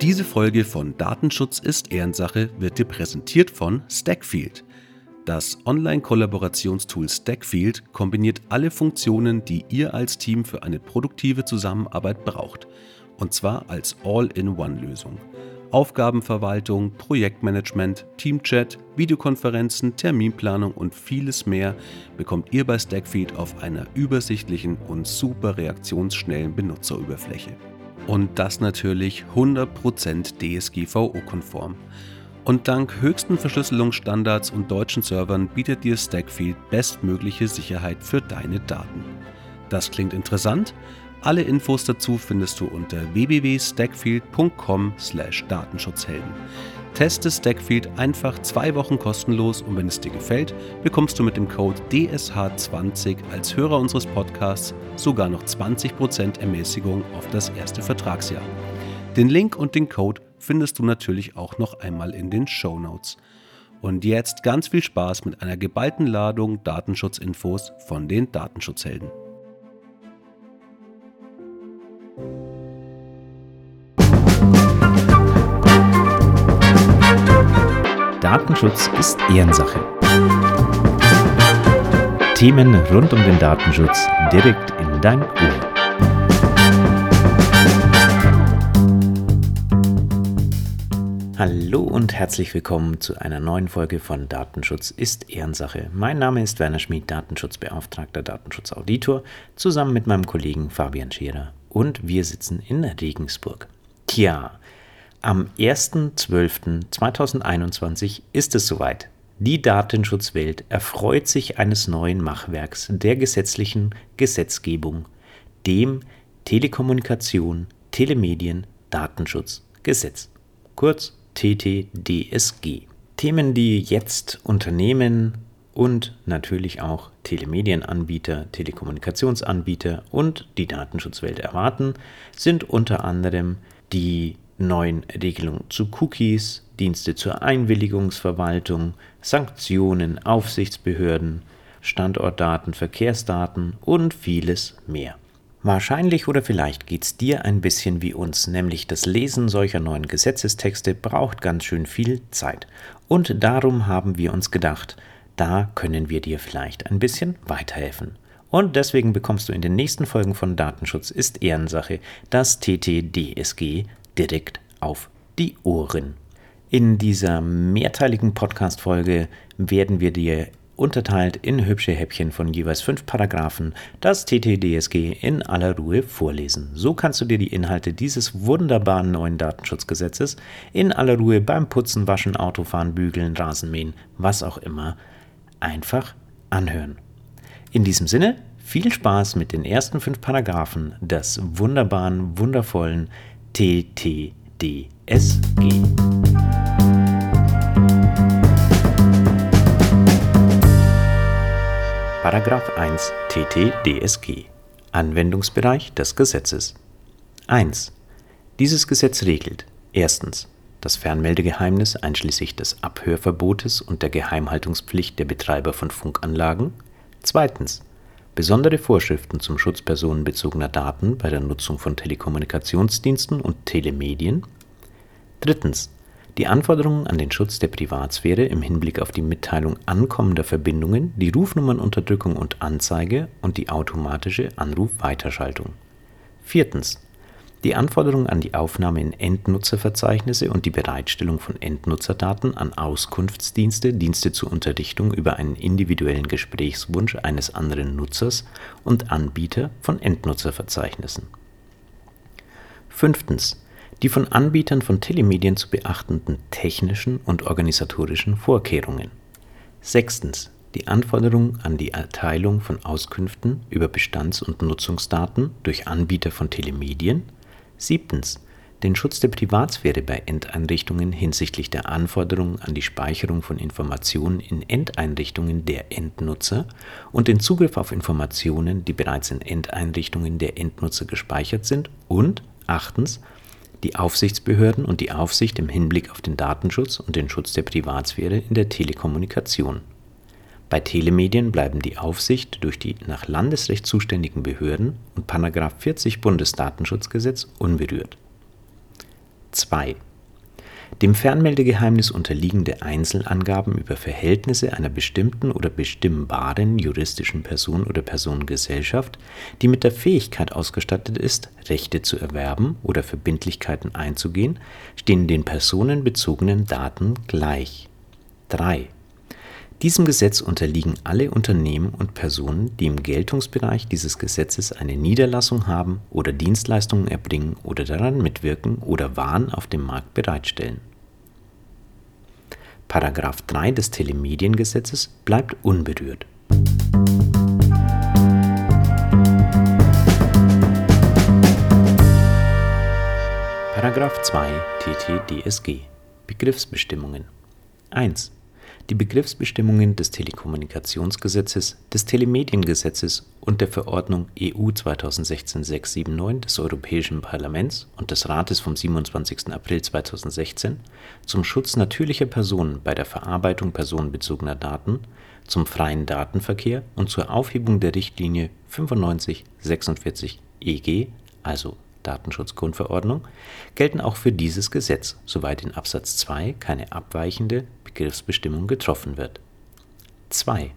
Diese Folge von Datenschutz ist Ehrensache wird dir präsentiert von Stackfield. Das Online-Kollaborationstool Stackfield kombiniert alle Funktionen, die ihr als Team für eine produktive Zusammenarbeit braucht. Und zwar als All-in-One-Lösung. Aufgabenverwaltung, Projektmanagement, Teamchat, Videokonferenzen, Terminplanung und vieles mehr bekommt ihr bei Stackfield auf einer übersichtlichen und super reaktionsschnellen Benutzeroberfläche. Und das natürlich 100% DSGVO-konform. Und dank höchsten Verschlüsselungsstandards und deutschen Servern bietet dir Stackfield bestmögliche Sicherheit für deine Daten. Das klingt interessant? Alle Infos dazu findest du unter www.stackfield.com/datenschutzhelden. Teste Stackfield einfach zwei Wochen kostenlos und wenn es dir gefällt, bekommst du mit dem Code DSH20 als Hörer unseres Podcasts sogar noch 20% Ermäßigung auf das erste Vertragsjahr. Den Link und den Code findest du natürlich auch noch einmal in den Show Notes. Und jetzt ganz viel Spaß mit einer geballten Ladung Datenschutzinfos von den Datenschutzhelden. Datenschutz ist Ehrensache. Themen rund um den Datenschutz direkt in dein Ohr. Hallo und herzlich willkommen zu einer neuen Folge von Datenschutz ist Ehrensache. Mein Name ist Werner Schmid, Datenschutzbeauftragter, Datenschutzauditor, zusammen mit meinem Kollegen Fabian Scherer und wir sitzen in Regensburg. Tja, am 1.12.2021 ist es soweit. Die Datenschutzwelt erfreut sich eines neuen Machwerks der gesetzlichen Gesetzgebung, dem Telekommunikation, Telemedien, Datenschutzgesetz, kurz TTDSG. Themen, die jetzt Unternehmen und natürlich auch Telemedienanbieter, Telekommunikationsanbieter und die Datenschutzwelt erwarten, sind unter anderem die neuen Regelungen zu Cookies, Dienste zur Einwilligungsverwaltung, Sanktionen, Aufsichtsbehörden, Standortdaten, Verkehrsdaten und vieles mehr. Wahrscheinlich oder vielleicht geht es dir ein bisschen wie uns, nämlich das Lesen solcher neuen Gesetzestexte braucht ganz schön viel Zeit. Und darum haben wir uns gedacht, da können wir dir vielleicht ein bisschen weiterhelfen. Und deswegen bekommst du in den nächsten Folgen von Datenschutz ist Ehrensache das TTDSG direkt auf die Ohren. In dieser mehrteiligen Podcast-Folge werden wir dir unterteilt in hübsche Häppchen von jeweils fünf Paragraphen, das TTDSG in aller Ruhe vorlesen. So kannst du dir die Inhalte dieses wunderbaren neuen Datenschutzgesetzes in aller Ruhe beim Putzen, Waschen, Autofahren, Bügeln, Rasenmähen, was auch immer, einfach anhören. In diesem Sinne, viel Spaß mit den ersten fünf Paragraphen des wunderbaren, wundervollen TTDSG. Paragraph 1 TTDSG Anwendungsbereich des Gesetzes 1. Dieses Gesetz regelt erstens das Fernmeldegeheimnis einschließlich des Abhörverbotes und der Geheimhaltungspflicht der Betreiber von Funkanlagen. Zweitens besondere Vorschriften zum Schutz personenbezogener Daten bei der Nutzung von Telekommunikationsdiensten und Telemedien. Drittens die Anforderungen an den Schutz der Privatsphäre im Hinblick auf die Mitteilung ankommender Verbindungen, die Rufnummernunterdrückung und Anzeige und die automatische Anrufweiterschaltung. Viertens. Die Anforderungen an die Aufnahme in Endnutzerverzeichnisse und die Bereitstellung von Endnutzerdaten an Auskunftsdienste, Dienste zur Unterrichtung über einen individuellen Gesprächswunsch eines anderen Nutzers und Anbieter von Endnutzerverzeichnissen. Fünftens die von Anbietern von Telemedien zu beachtenden technischen und organisatorischen Vorkehrungen. Sechstens. Die Anforderung an die Erteilung von Auskünften über Bestands- und Nutzungsdaten durch Anbieter von Telemedien. Siebtens. Den Schutz der Privatsphäre bei Endeinrichtungen hinsichtlich der Anforderungen an die Speicherung von Informationen in Endeinrichtungen der Endnutzer und den Zugriff auf Informationen, die bereits in Endeinrichtungen der Endnutzer gespeichert sind. Und achtens die Aufsichtsbehörden und die Aufsicht im Hinblick auf den Datenschutz und den Schutz der Privatsphäre in der Telekommunikation. Bei Telemedien bleiben die Aufsicht durch die nach Landesrecht zuständigen Behörden und § 40 Bundesdatenschutzgesetz unberührt. 2. Dem Fernmeldegeheimnis unterliegende Einzelangaben über Verhältnisse einer bestimmten oder bestimmbaren juristischen Person oder Personengesellschaft, die mit der Fähigkeit ausgestattet ist, Rechte zu erwerben oder Verbindlichkeiten einzugehen, stehen den personenbezogenen Daten gleich. 3. Diesem Gesetz unterliegen alle Unternehmen und Personen, die im Geltungsbereich dieses Gesetzes eine Niederlassung haben oder Dienstleistungen erbringen oder daran mitwirken oder Waren auf dem Markt bereitstellen. Paragraph 3 des Telemediengesetzes bleibt unberührt. Paragraph 2 TTDSG Begriffsbestimmungen 1 die Begriffsbestimmungen des Telekommunikationsgesetzes, des Telemediengesetzes und der Verordnung EU 2016/679 des Europäischen Parlaments und des Rates vom 27. April 2016 zum Schutz natürlicher Personen bei der Verarbeitung personenbezogener Daten, zum freien Datenverkehr und zur Aufhebung der Richtlinie 95/46/EG, also Datenschutzgrundverordnung, gelten auch für dieses Gesetz, soweit in Absatz 2 keine abweichende Begriffsbestimmung getroffen wird. 2.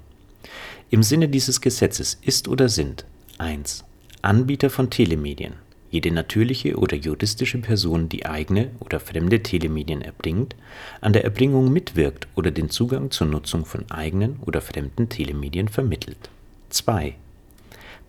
Im Sinne dieses Gesetzes ist oder sind 1. Anbieter von Telemedien jede natürliche oder juristische Person, die eigene oder fremde Telemedien erbringt, an der Erbringung mitwirkt oder den Zugang zur Nutzung von eigenen oder fremden Telemedien vermittelt. 2.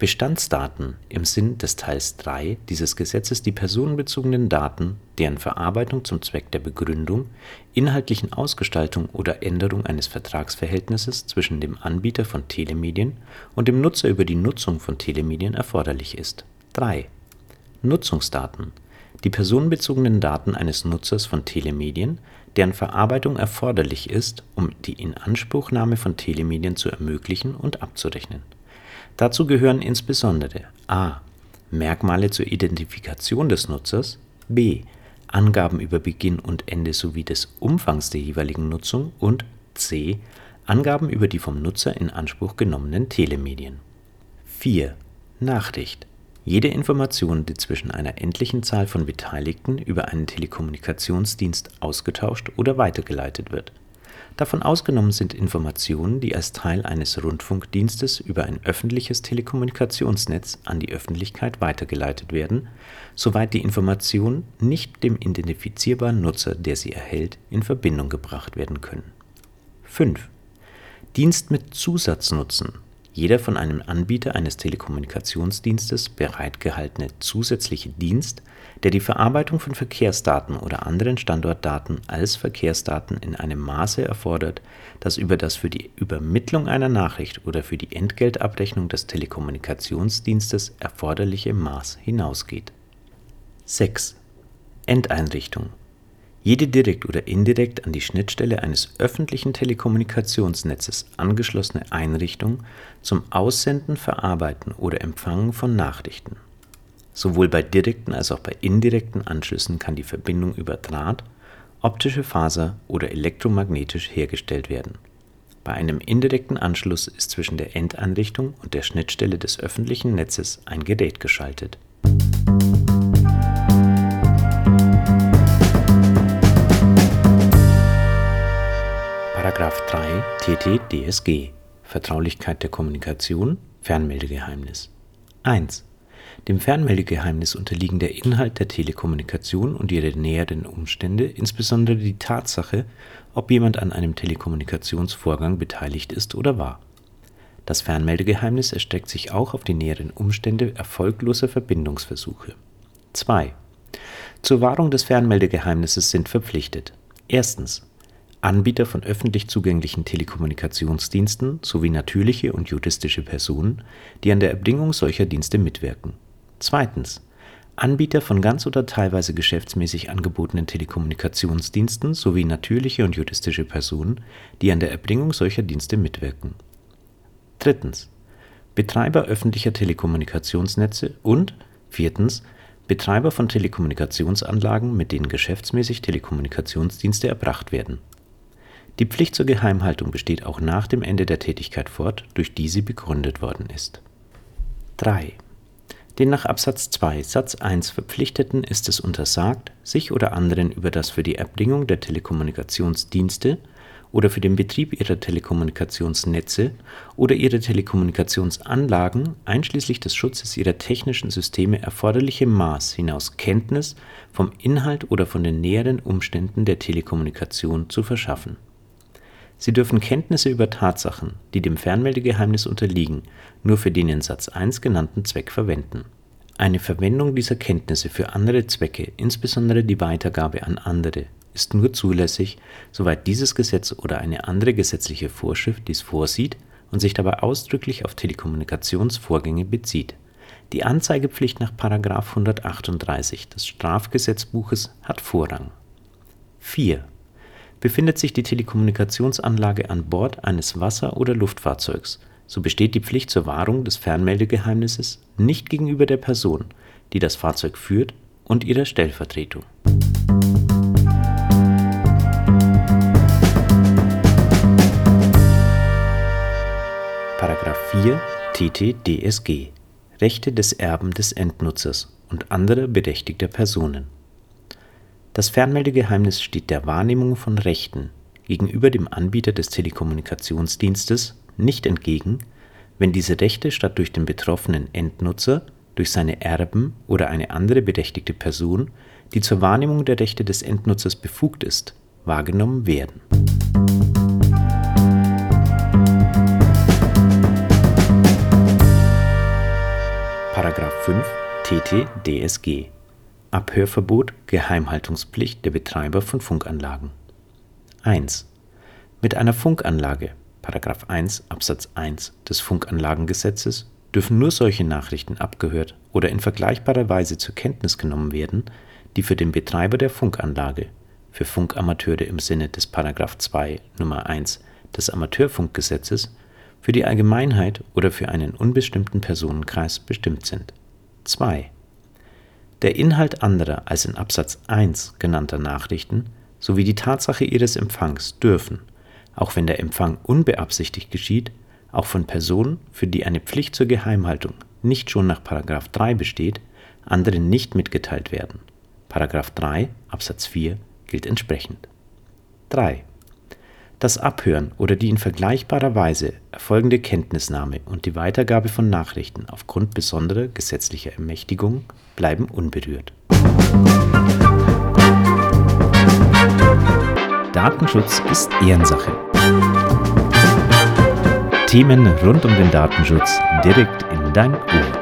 Bestandsdaten im Sinn des Teils 3 dieses Gesetzes die personenbezogenen Daten, deren Verarbeitung zum Zweck der Begründung, inhaltlichen Ausgestaltung oder Änderung eines Vertragsverhältnisses zwischen dem Anbieter von Telemedien und dem Nutzer über die Nutzung von Telemedien erforderlich ist. 3. Nutzungsdaten die personenbezogenen Daten eines Nutzers von Telemedien, deren Verarbeitung erforderlich ist, um die Inanspruchnahme von Telemedien zu ermöglichen und abzurechnen Dazu gehören insbesondere a. Merkmale zur Identifikation des Nutzers, b. Angaben über Beginn und Ende sowie des Umfangs der jeweiligen Nutzung und c. Angaben über die vom Nutzer in Anspruch genommenen Telemedien. 4. Nachricht jede Information, die zwischen einer endlichen Zahl von Beteiligten über einen Telekommunikationsdienst ausgetauscht oder weitergeleitet wird Davon ausgenommen sind Informationen, die als Teil eines Rundfunkdienstes über ein öffentliches Telekommunikationsnetz an die Öffentlichkeit weitergeleitet werden, soweit die Informationen nicht dem identifizierbaren Nutzer, der sie erhält, in Verbindung gebracht werden können. 5. Dienst mit Zusatznutzen jeder von einem Anbieter eines Telekommunikationsdienstes bereitgehaltene zusätzliche Dienst, der die Verarbeitung von Verkehrsdaten oder anderen Standortdaten als Verkehrsdaten in einem Maße erfordert, das über das für die Übermittlung einer Nachricht oder für die Entgeltabrechnung des Telekommunikationsdienstes erforderliche Maß hinausgeht. 6. Endeinrichtung jede direkt oder indirekt an die Schnittstelle eines öffentlichen Telekommunikationsnetzes angeschlossene Einrichtung zum Aussenden, Verarbeiten oder Empfangen von Nachrichten. Sowohl bei direkten als auch bei indirekten Anschlüssen kann die Verbindung über Draht, optische Faser oder elektromagnetisch hergestellt werden. Bei einem indirekten Anschluss ist zwischen der Endeinrichtung und der Schnittstelle des öffentlichen Netzes ein Gerät geschaltet 3 TT-DSG Vertraulichkeit der Kommunikation Fernmeldegeheimnis 1. Dem Fernmeldegeheimnis unterliegen der Inhalt der Telekommunikation und ihre näheren Umstände, insbesondere die Tatsache, ob jemand an einem Telekommunikationsvorgang beteiligt ist oder war. Das Fernmeldegeheimnis erstreckt sich auch auf die näheren Umstände erfolgloser Verbindungsversuche. 2. Zur Wahrung des Fernmeldegeheimnisses sind verpflichtet: Erstens Anbieter von öffentlich zugänglichen Telekommunikationsdiensten sowie natürliche und juristische Personen, die an der Erbringung solcher Dienste mitwirken. Zweitens Anbieter von ganz oder teilweise geschäftsmäßig angebotenen Telekommunikationsdiensten sowie natürliche und juristische Personen, die an der Erbringung solcher Dienste mitwirken. Drittens Betreiber öffentlicher Telekommunikationsnetze und viertens Betreiber von Telekommunikationsanlagen, mit denen geschäftsmäßig Telekommunikationsdienste erbracht werden die Pflicht zur Geheimhaltung besteht auch nach dem Ende der Tätigkeit fort, durch die sie begründet worden ist. 3. Den nach Absatz 2 Satz 1 Verpflichteten ist es untersagt, sich oder anderen über das für die Erbringung der Telekommunikationsdienste oder für den Betrieb ihrer Telekommunikationsnetze oder ihrer Telekommunikationsanlagen einschließlich des Schutzes ihrer technischen Systeme erforderliche Maß hinaus Kenntnis vom Inhalt oder von den näheren Umständen der Telekommunikation zu verschaffen. Sie dürfen Kenntnisse über Tatsachen, die dem Fernmeldegeheimnis unterliegen, nur für den in Satz 1 genannten Zweck verwenden. Eine Verwendung dieser Kenntnisse für andere Zwecke, insbesondere die Weitergabe an andere ist nur zulässig, soweit dieses Gesetz oder eine andere gesetzliche Vorschrift dies vorsieht und sich dabei ausdrücklich auf Telekommunikationsvorgänge bezieht. Die Anzeigepflicht nach § 138 des Strafgesetzbuches hat Vorrang. 4. Befindet sich die Telekommunikationsanlage an Bord eines Wasser oder Luftfahrzeugs, so besteht die Pflicht zur Wahrung des Fernmeldegeheimnisses nicht gegenüber der Person, die das Fahrzeug führt, und ihrer Stellvertretung. 4 TT-DSG Rechte des Erben des Endnutzers und anderer berechtigter Personen Das Fernmeldegeheimnis steht der Wahrnehmung von Rechten gegenüber dem Anbieter des Telekommunikationsdienstes nicht entgegen, wenn diese Rechte statt durch den betroffenen Endnutzer durch seine Erben oder eine andere berechtigte Person, die zur Wahrnehmung der Rechte des Endnutzers befugt ist, wahrgenommen werden. 5 TT-DSG Abhörverbot Geheimhaltungspflicht der Betreiber von Funkanlagen 1. Mit einer Funkanlage § 1 Absatz 1 des Funkanlagengesetzes dürfen nur solche Nachrichten abgehört oder in vergleichbarer Weise zur Kenntnis genommen werden, die für den Betreiber der Funkanlage, für Funkamateure im Sinne des § 2 Nr. 1 des Amateurfunkgesetzes, für die Allgemeinheit oder für einen unbestimmten Personenkreis bestimmt sind 2. Der Inhalt anderer als in Absatz 1 genannter Nachrichten sowie die Tatsache ihres Empfangs dürfen, auch wenn der Empfang unbeabsichtigt geschieht, auch von Personen, für die eine Pflicht zur Geheimhaltung nicht schon nach § 3 besteht, anderen nicht mitgeteilt werden. § 3 Absatz 4 gilt entsprechend. 3 das Abhören oder die in vergleichbarer Weise erfolgende Kenntnisnahme und die Weitergabe von Nachrichten aufgrund besonderer gesetzlicher Ermächtigung bleiben unberührt. Datenschutz ist Ehrensache. Themen rund um den Datenschutz direkt in dein Ohr.